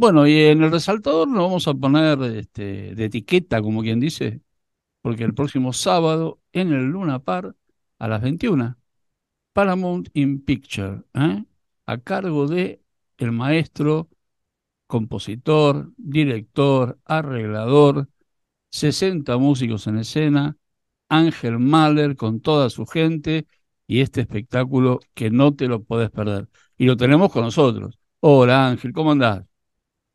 Bueno, y en el resaltador nos vamos a poner este, de etiqueta, como quien dice, porque el próximo sábado en el Luna Par a las 21, Paramount in Picture, ¿eh? a cargo de el maestro, compositor, director, arreglador, 60 músicos en escena, Ángel Mahler con toda su gente y este espectáculo que no te lo puedes perder. Y lo tenemos con nosotros. Hola Ángel, ¿cómo andás?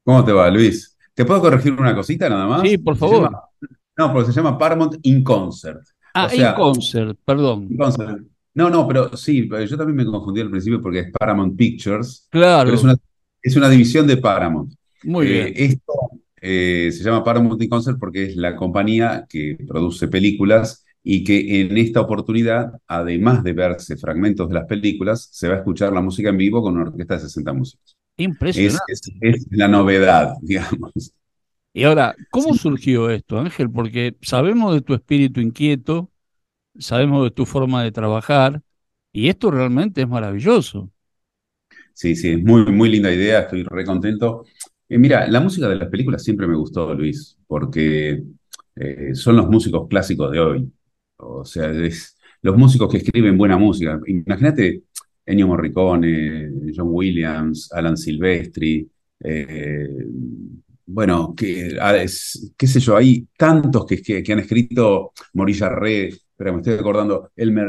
¿Cómo te va, Luis? ¿Te puedo corregir una cosita nada más? Sí, por favor. no, porque se llama Paramount in Concert. Ah, in Concert, perdón. No, no, pero sí, yo también me confundí al principio porque es Paramount Pictures. Claro. Pero es una, es una división de Paramount. Muy bien. Eh, esto eh, se llama Paramount in Concert porque es la compañía que produce películas y que en esta oportunidad, además de verse fragmentos de las películas, se va a escuchar la música en vivo con una orquesta de 60 músicos. Impresionante. Es, la novedad, digamos. Y ahora, ¿cómo surgió esto, Ángel? Porque sabemos de tu espíritu inquieto, sabemos de tu forma de trabajar, y esto realmente es maravilloso. Sí, sí, es muy, muy linda idea, estoy re contento. Eh, mira, la música de las películas siempre me gustó, Luis, porque eh, son los músicos clásicos de hoy. O sea, es los músicos que escriben buena música. Imagínate Ennio Morricone, John Williams, Alan Silvestri, eh, bueno, que, qué sé yo, hay tantos que, han escrito Morilla Re, pero me estoy acordando, Elmer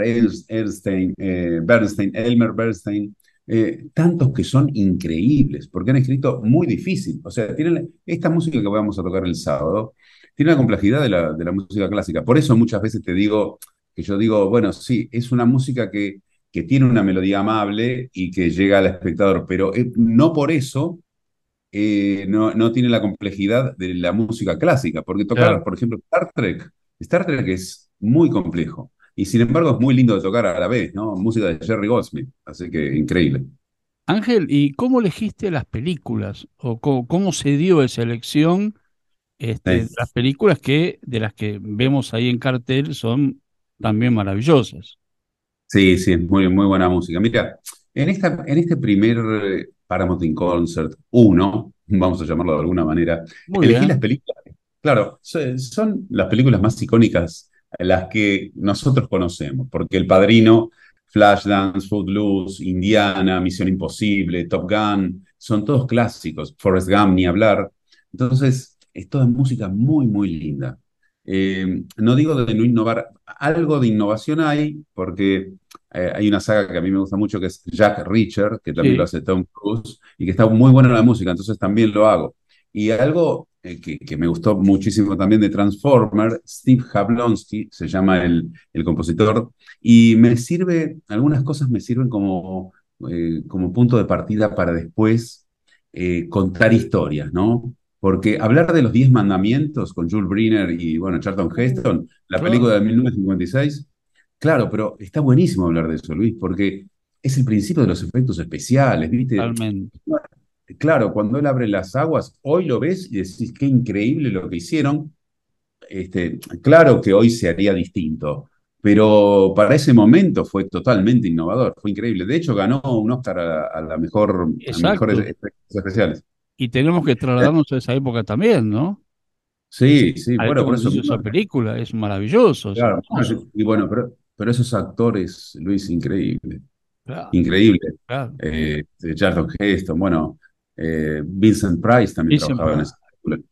Bernstein, eh, Bernstein Elmer Bernstein, eh, tantos que son increíbles, porque han escrito muy difícil. O sea, tienen esta música que vamos a tocar el sábado, tiene la complejidad de la música clásica. Por eso muchas veces te digo, que yo digo, bueno, sí, es una música que que tiene una melodía amable y que llega al espectador, pero eh, no por eso eh, no, no, tiene la complejidad de la música clásica, porque tocar, por ejemplo, Star Trek, Star Trek es muy complejo y sin embargo es muy lindo de tocar a la vez, ¿no? Música de Jerry Goldsmith, así que increíble. Ángel, ¿y cómo elegiste las películas? ¿O cómo, se dio esa elección? Este, Las películas que de las que vemos ahí en cartel son también maravillosas. Sí, sí, es muy, muy buena música. Mira, en, esta, en este primer eh, Paramount in Concert 1, vamos a llamarlo de alguna manera, elegí las películas. Claro, son las películas más icónicas las que nosotros conocemos, porque El Padrino, Flashdance, Footloose, Indiana, Misión Imposible, Top Gun, son todos clásicos, Forrest Gump ni hablar. Entonces, es toda música muy, muy linda. Eh, no digo de no innovar, algo de innovación hay, porque eh, hay una saga que a mí me gusta mucho que es Jack Reacher, que también lo hace Tom Cruise, y que está muy buena la música, entonces también lo hago. Y algo eh, que, me gustó muchísimo también de Transformer, Steve Jablonsky, se llama el, el compositor, y me sirve, algunas cosas me sirven como, como punto de partida para después contar historias, ¿no? Porque hablar de los Diez Mandamientos con Jules Briner y, bueno, Charlton Heston, la película de 1956, claro, pero está buenísimo hablar de eso, Luis, porque es el principio de los efectos especiales, ¿viste? Totalmente. Claro, cuando él abre las aguas, hoy lo ves y decís qué increíble lo que hicieron. Este, claro que hoy se haría distinto, pero para ese momento fue totalmente innovador, fue increíble. De hecho, ganó un Oscar a, la mejor, a mejores efectos especiales. Y tenemos que trasladarnos a esa época también, ¿no? Sí, sí, bueno, por eso. Esa película es maravilloso. Claro, y bueno, pero, pero esos actores, Luis, increíble. Increíble. Claro. Eh, Charlton Heston, bueno, eh, Vincent Price también trabajaba en esa película.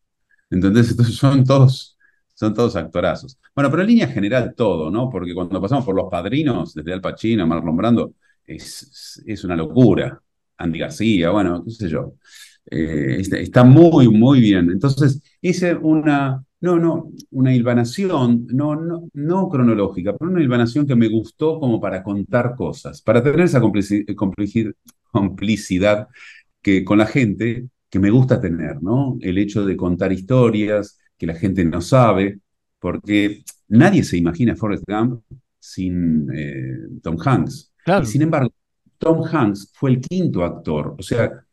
¿Entendés? Entonces son todos, son todos actorazos. Bueno, pero en línea general todo, ¿no? Porque cuando pasamos por los padrinos, desde Al Pacino, Marlon Brando, es, es una locura. Andy García, bueno, qué sé yo. Eh, está, muy, muy bien. Entonces, hice una, no, no, una hilvanación, no, no, no cronológica, pero una hilvanación que me gustó como para contar cosas, para tener esa complicidad que, con la gente que me gusta tener, ¿no? El hecho de contar historias que la gente no sabe, porque nadie se imagina Forrest Gump sin eh, Tom Hanks. Y sin embargo, Tom Hanks fue el quinto actor, o sea,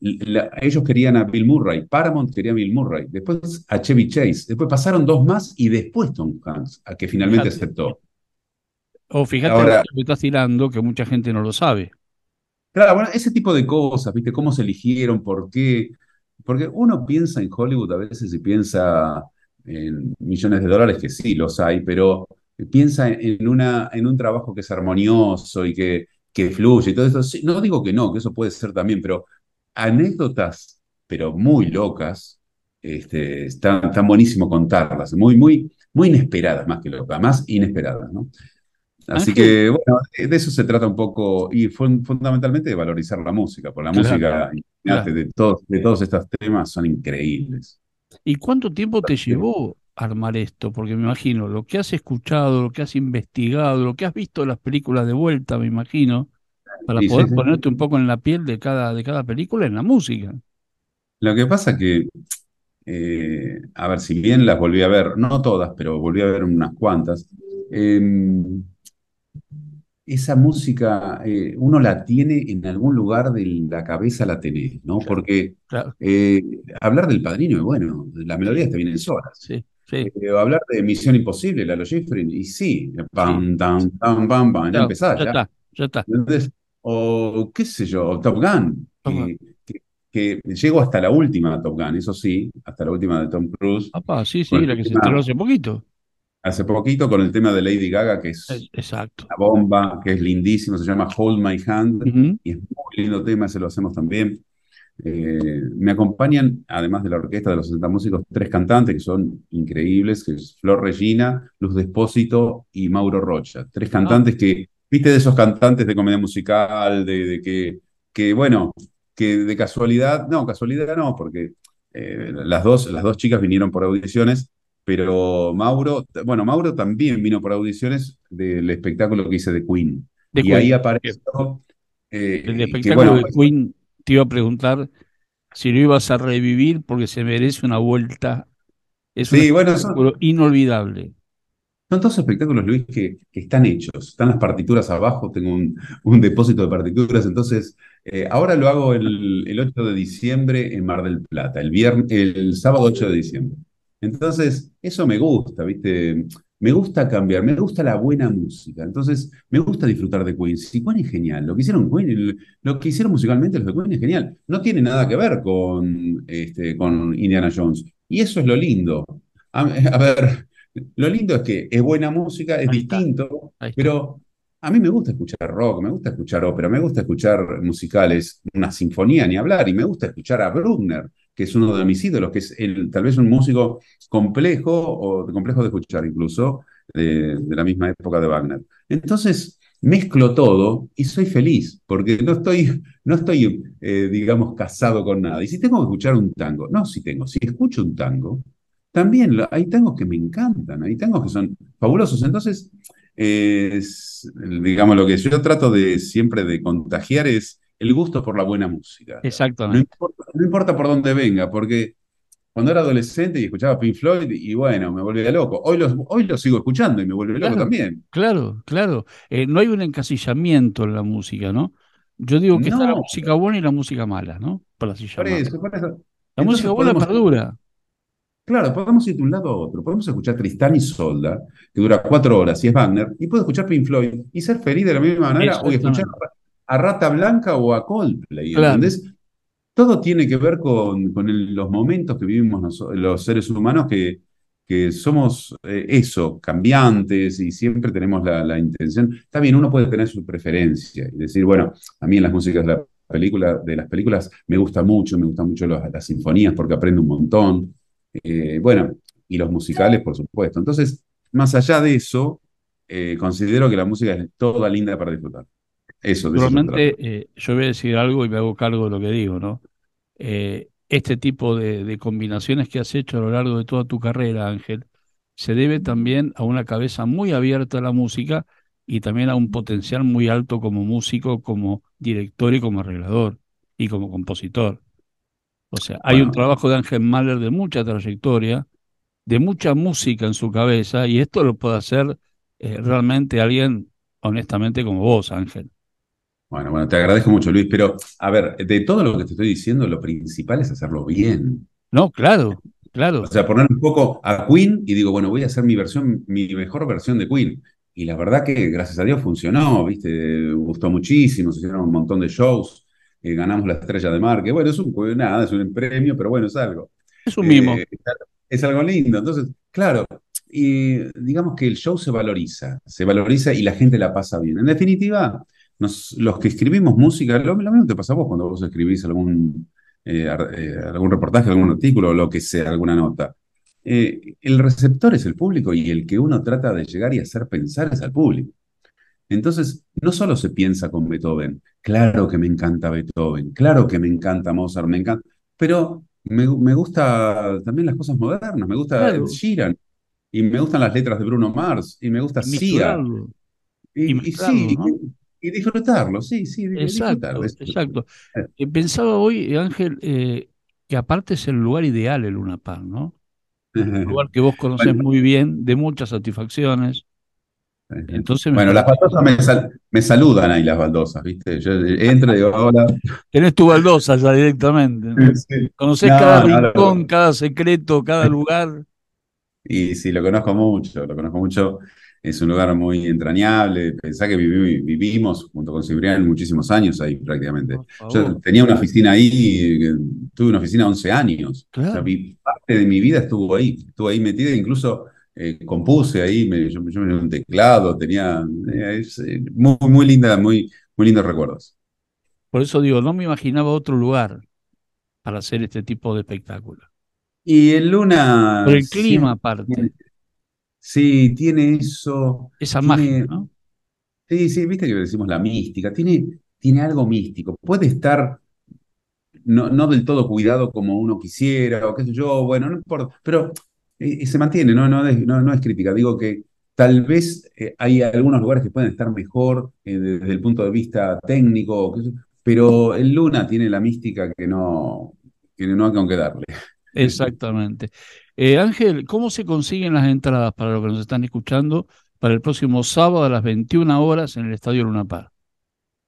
ellos querían a Bill Murray, Paramount quería a Bill Murray, después a Chevy Chase, después pasaron dos más y después Tom Hanks, a que finalmente aceptó. O fíjate Ahora, que estás tirando que mucha gente no lo sabe. Claro, bueno, ese tipo de cosas, ¿viste? ¿Cómo se eligieron? ¿Por qué? porque uno piensa en Hollywood a veces y piensa en millones de dólares, que sí los hay, pero piensa en, una, en un trabajo que es armonioso y que, que fluye y todo eso. no digo que no, que eso puede ser también, pero anécdotas, pero muy locas, este, están, están buenísimo contarlas, muy, muy, muy inesperadas más que locas, más inesperadas, ¿no? Así que, bueno, de eso se trata un poco, y fundamentalmente de valorizar la música, por la música, De, todos, de todos estos temas son increíbles. ¿Y cuánto tiempo te llevó armar esto? Porque me imagino, lo que has escuchado, lo que has investigado, lo que has visto en las películas de vuelta, me imagino, para poder ponerte un poco en la piel de cada, de cada película en la música. Lo que pasa que, eh, a ver, si bien las volví a ver, no todas, pero volví a ver unas cuantas, eh, esa música eh, uno la tiene en algún lugar de la cabeza, la tenés, ¿no? Porque eh, hablar del padrino, bueno, las melodías te vienen solas. Sí, sí. Eh, hablar de Misión Imposible, la Jeffrey, y sí, pam, pam, pam, pam, pam, ya empezás. Ya, está, ya está. O qué sé yo, Top Gun, que, llego hasta la última Top Gun, eso sí, hasta la última de Tom Cruise. sí, sí, la que se estrenó hace poquito hace poquito con el tema de Lady Gaga, que es Exacto. una bomba, que es lindísimo, se llama Hold My Hand, y es muy lindo tema, ese lo hacemos también. Eh, me acompañan, además de la orquesta de los 60 músicos, tres cantantes que son increíbles, que es Flor Regina, Luz Despósito y Mauro Rocha. Tres cantantes que, viste, de esos cantantes de comedia musical, de, que, que, bueno, que de casualidad, no, casualidad no, porque eh, las, dos, las dos chicas vinieron por audiciones pero Mauro, bueno, Mauro también vino por audiciones del espectáculo que hice de Queen. y ahí apareció. Eh, el espectáculo de Queen te iba a preguntar si lo ibas a revivir porque se merece una vuelta. Es un bueno, inolvidable. Son todos espectáculos, Luis, que, están hechos. Están las partituras abajo, tengo un, depósito de partituras. Entonces, eh, ahora lo hago el, el, 8 de diciembre en Mar del Plata, el, viernes, el sábado 8 de diciembre. Entonces, eso me gusta, ¿viste? Me gusta cambiar, me gusta la buena música. Entonces, me gusta disfrutar de Queen. Si Queen es genial, lo que hicieron Queen, lo que hicieron musicalmente los de Queen es genial. No tiene nada que ver con, este, con Indiana Jones. Y eso es lo lindo. A, ver, lo lindo es que es buena música, es distinto, pero a mí me gusta escuchar rock, me gusta escuchar ópera, me gusta escuchar musicales, una sinfonía ni hablar, y me gusta escuchar a Bruckner que es uno de mis ídolos, que es tal vez un músico complejo o complejo de escuchar incluso, de, la misma época de Wagner. Entonces, mezclo todo y soy feliz, porque no estoy, no estoy eh, digamos, casado con nada. Y si tengo que escuchar un tango, no, si tengo, si escucho un tango, también hay tangos que me encantan, hay tangos que son fabulosos. Entonces, digamos, lo que yo trato de siempre de contagiar es el gusto por la buena música. Exactamente. No importa, por dónde venga, porque cuando era adolescente y escuchaba Pink Floyd, y bueno, me volvía loco. Hoy lo hoy los sigo escuchando y me vuelve loco también. Claro, claro. Eh, no hay un encasillamiento en la música, ¿no? Yo digo que está la música buena y la música mala, ¿no? Por así por eso, La música buena perdura. Claro, podemos ir de un lado a otro. Podemos escuchar Tristán y Solda, que dura cuatro horas y es Wagner, y puedo escuchar Pink Floyd y ser feliz de la misma manera, o escuchar a Rata Blanca o a Coldplay, ¿entendés? Todo tiene que ver con, los momentos que vivimos los seres humanos que, que somos eh, eso, cambiantes y siempre tenemos la, intención. Está bien, uno puede tener su preferencia y decir, bueno, a mí en las músicas de, la película, de las películas me gusta mucho, me gustan mucho las sinfonías porque aprendo un montón. Eh, bueno, y los musicales, por supuesto. Entonces, más allá de eso, eh, considero que la música es toda linda para disfrutar. Eso, Realmente, eh, yo voy a decir algo y me hago cargo de lo que digo, ¿no? Eh, este tipo de, combinaciones que has hecho a lo largo de toda tu carrera, Ángel, se debe también a una cabeza muy abierta a la música y también a un potencial muy alto como músico, como director y como arreglador y como compositor. O sea, hay un trabajo de Ángel Mahler de mucha trayectoria, de mucha música en su cabeza, y esto lo puede hacer eh, realmente alguien honestamente como vos, Ángel. Bueno, bueno, te agradezco mucho, Luis, pero a ver, de todo lo que te estoy diciendo, lo principal es hacerlo bien. No, claro, claro. O sea, poner un poco a Queen y digo, bueno, voy a hacer mi versión, mi mejor versión de Queen. Y la verdad que, gracias a Dios, funcionó, ¿viste? Gustó muchísimo, se hicieron un montón de shows. Ganamos la estrella de mar, que bueno, es un, nada, es un premio, pero bueno, es algo. Es un mimo. es algo lindo. Entonces, claro, y digamos que el show se valoriza, se valoriza y la gente la pasa bien. En definitiva, los que escribimos música, lo, mismo te pasa a vos cuando vos escribís algún, eh, eh, algún reportaje, algún artículo, lo que sea, alguna nota. Eh, el receptor es el público y el que uno trata de llegar y hacer pensar es al público. Entonces, no solo se piensa con Beethoven, claro que me encanta Beethoven, claro que me encanta Mozart, me encanta, pero me, me gusta también las cosas modernas, me gusta claro. Sheeran, y me gustan las letras de Bruno Mars, y me gusta Sia. Y, y, sí, y, disfrutarlo, sí, sí, exacto, Exacto. Eh. Pensaba hoy, Ángel, eh, que aparte es el lugar ideal el Luna Park, ¿no? Un lugar que vos conocés muy bien, de muchas satisfacciones. Entonces bueno, las baldosas me, saludan ahí, las baldosas, ¿viste? Yo entro y digo, hola. Tenés tu baldosa ya directamente. ¿no? Conocés cada rincón, cada secreto, cada lugar. Y sí, lo conozco mucho, lo conozco mucho. Es un lugar muy entrañable. Pensá que vivimos junto con Cibrián muchísimos años ahí prácticamente. Yo tenía una oficina ahí, tuve una oficina 11 años. parte de mi vida estuvo ahí, estuvo ahí metida, incluso eh, compuse ahí, me, yo, me un teclado, tenía eh, eh, muy, muy linda, muy, muy lindos recuerdos. Por eso digo, no me imaginaba otro lugar para hacer este tipo de espectáculo. Y el Luna. Por el clima, aparte. sí, tiene eso. Esa magia, ¿no? Sí, sí, viste que decimos la mística. Tiene, tiene algo místico. Puede estar no, no, del todo cuidado como uno quisiera, o qué sé yo, bueno, no importa. Pero eh, se mantiene, ¿no? No, es crítica. Digo que tal vez eh, hay algunos lugares que pueden estar mejor eh, desde el punto de vista técnico, pero el Luna tiene la mística que no, que no hay con qué darle. Exactamente. Eh, Ángel, ¿cómo se consiguen las entradas para los que nos están escuchando para el próximo sábado a las 21 horas en el Estadio Luna Par?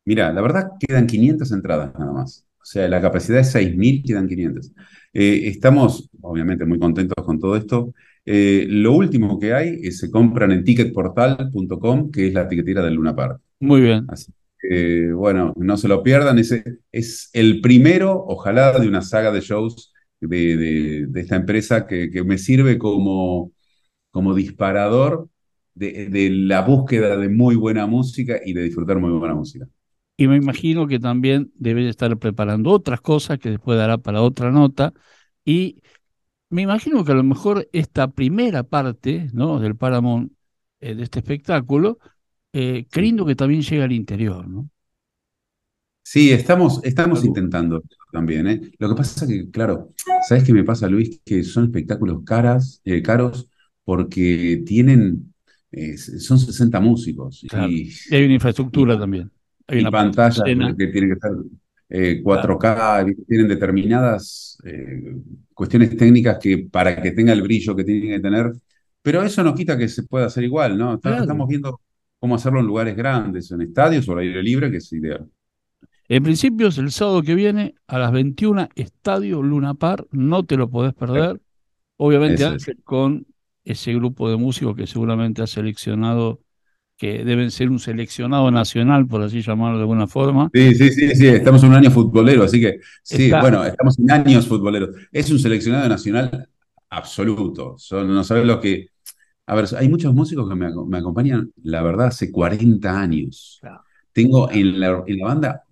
Mira, la verdad quedan 500 entradas nada más. O sea, la capacidad es 6.000, quedan 500. Eh, estamos, obviamente, muy contentos con todo esto. Eh, lo último que hay es se compran en ticketportal.com, que es la tiquetera del Luna Park. Muy bien. Así que, bueno, no se lo pierdan. Ese es el primero, ojalá, de una saga de shows de, esta empresa que, me sirve como, como disparador de, la búsqueda de muy buena música y de disfrutar muy buena música. Y me imagino que también debe estar preparando otras cosas que después dará para otra nota. Y me imagino que a lo mejor esta primera parte ¿no? del Paramount eh, de este espectáculo, eh, queriendo que también llegue al interior, ¿no? Sí, estamos, estamos intentando también. ¿eh? Lo que pasa es que, claro, ¿sabes qué me pasa, Luis? Que son espectáculos caras, eh, caros porque tienen, eh, son 60 músicos. Y, hay una infraestructura también. Hay una pantalla que tienen que estar 4K, tienen determinadas cuestiones técnicas que para que tenga el brillo que tienen que tener, pero eso no quita que se pueda hacer igual, ¿no? Estamos viendo cómo hacerlo en lugares grandes, en estadios o al aire libre, que es ideal. En principio es el sábado que viene a las 21, Estadio Luna Par, no te lo podés perder. Obviamente con ese grupo de músicos que seguramente ha seleccionado, que deben ser un seleccionado nacional, por así llamarlo de alguna forma. Sí, sí, sí, sí, estamos en un año futbolero, así que sí, bueno, estamos en años futboleros. Es un seleccionado nacional absoluto. no sabes lo que... A ver, hay muchos músicos que me, acompañan, la verdad, hace 40 años. Tengo en la, en la banda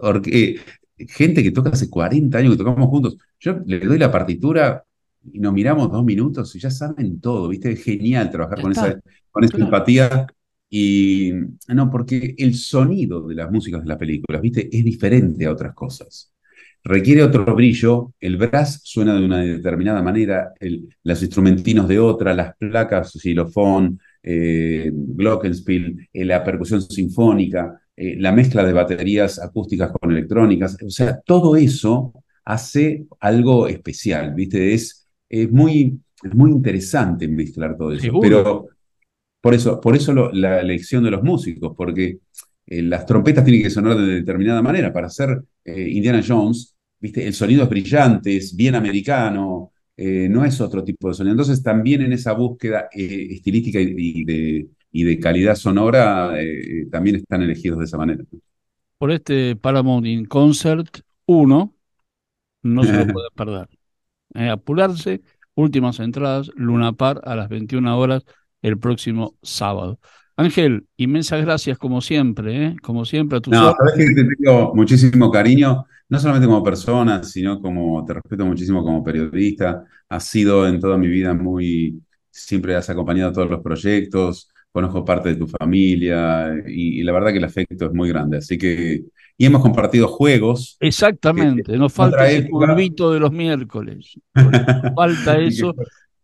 porque gente que toca hace 40 años que tocamos juntos, yo le doy la partitura y nos miramos dos minutos y ya saben todo, ¿viste? Es genial trabajar con esa, con esa empatía. Y no, porque el sonido de las músicas de las películas, ¿viste? Es diferente a otras cosas. Requiere otro brillo, el brass suena de una determinada manera, el, los instrumentinos de otra, las placas, xilofón, eh, glockenspiel, eh, la percusión sinfónica, eh, la mezcla de baterías acústicas con electrónicas, o sea, todo eso hace algo especial, ¿viste? Es, es, muy, muy interesante mezclar todo eso. Pero por eso, por eso la elección de los músicos, porque eh, las trompetas tienen que sonar de determinada manera. Para hacer eh, Indiana Jones, ¿viste? El sonido es brillante, es bien americano, no es otro tipo de sonido. Entonces, también en esa búsqueda estilística y de, y de calidad sonora eh, también están elegidos de esa manera. por este Paramount in Concert 1. No se lo puede perder. Eh, apurarse, últimas entradas, Luna Par a las 21 horas el próximo sábado. Ángel, inmensas gracias como siempre, ¿eh? como siempre a tu No, sabes que te tengo muchísimo cariño, no solamente como persona, sino como te respeto muchísimo como periodista. Has sido en toda mi vida muy, siempre has acompañado todos los proyectos, conozco parte de tu familia y, la verdad que el afecto es muy grande. Así que, y hemos compartido juegos. Exactamente, nos falta ese curvito de los miércoles. falta eso.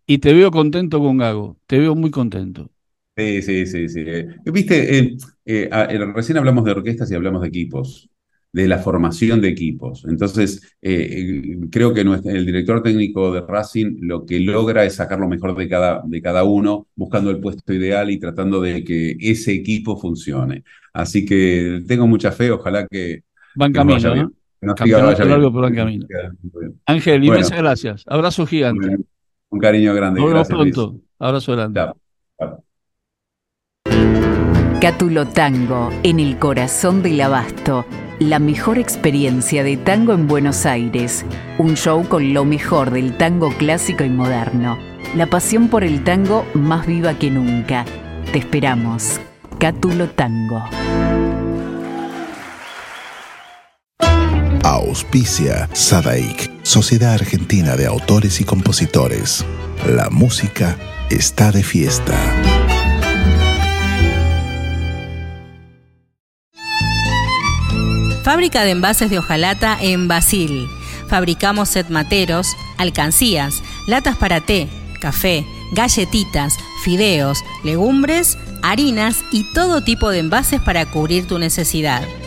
Y te veo contento con Gago, te veo muy contento. Sí, sí, sí, sí. Viste, eh, eh, recién hablamos de orquestas y hablamos de equipos, de la formación de equipos. Entonces, eh, creo que el director técnico de Racing lo que logra es sacar lo mejor de cada, de cada uno, buscando el puesto ideal y tratando de que ese equipo funcione. Así que tengo mucha fe, ojalá que... Van camino, ¿no? no Campeonato largo, pero van camino. Ángel, inmensas gracias. Abrazo gigante. Un cariño grande. Nos vemos pronto. Abrazo grande. Cátulo Tango, en el corazón del abasto. La mejor experiencia de tango en Buenos Aires. Un show con lo mejor del tango clásico y moderno. La pasión por el tango más viva que nunca. Te esperamos. Cátulo Tango. Auspicia Sadaik, Sociedad Argentina de Autores y Compositores. La música está de fiesta. Fábrica de envases de hojalata en Basil. Fabricamos set materos, alcancías, latas para té, café, galletitas, fideos, legumbres, harinas y todo tipo de envases para cubrir tu necesidad.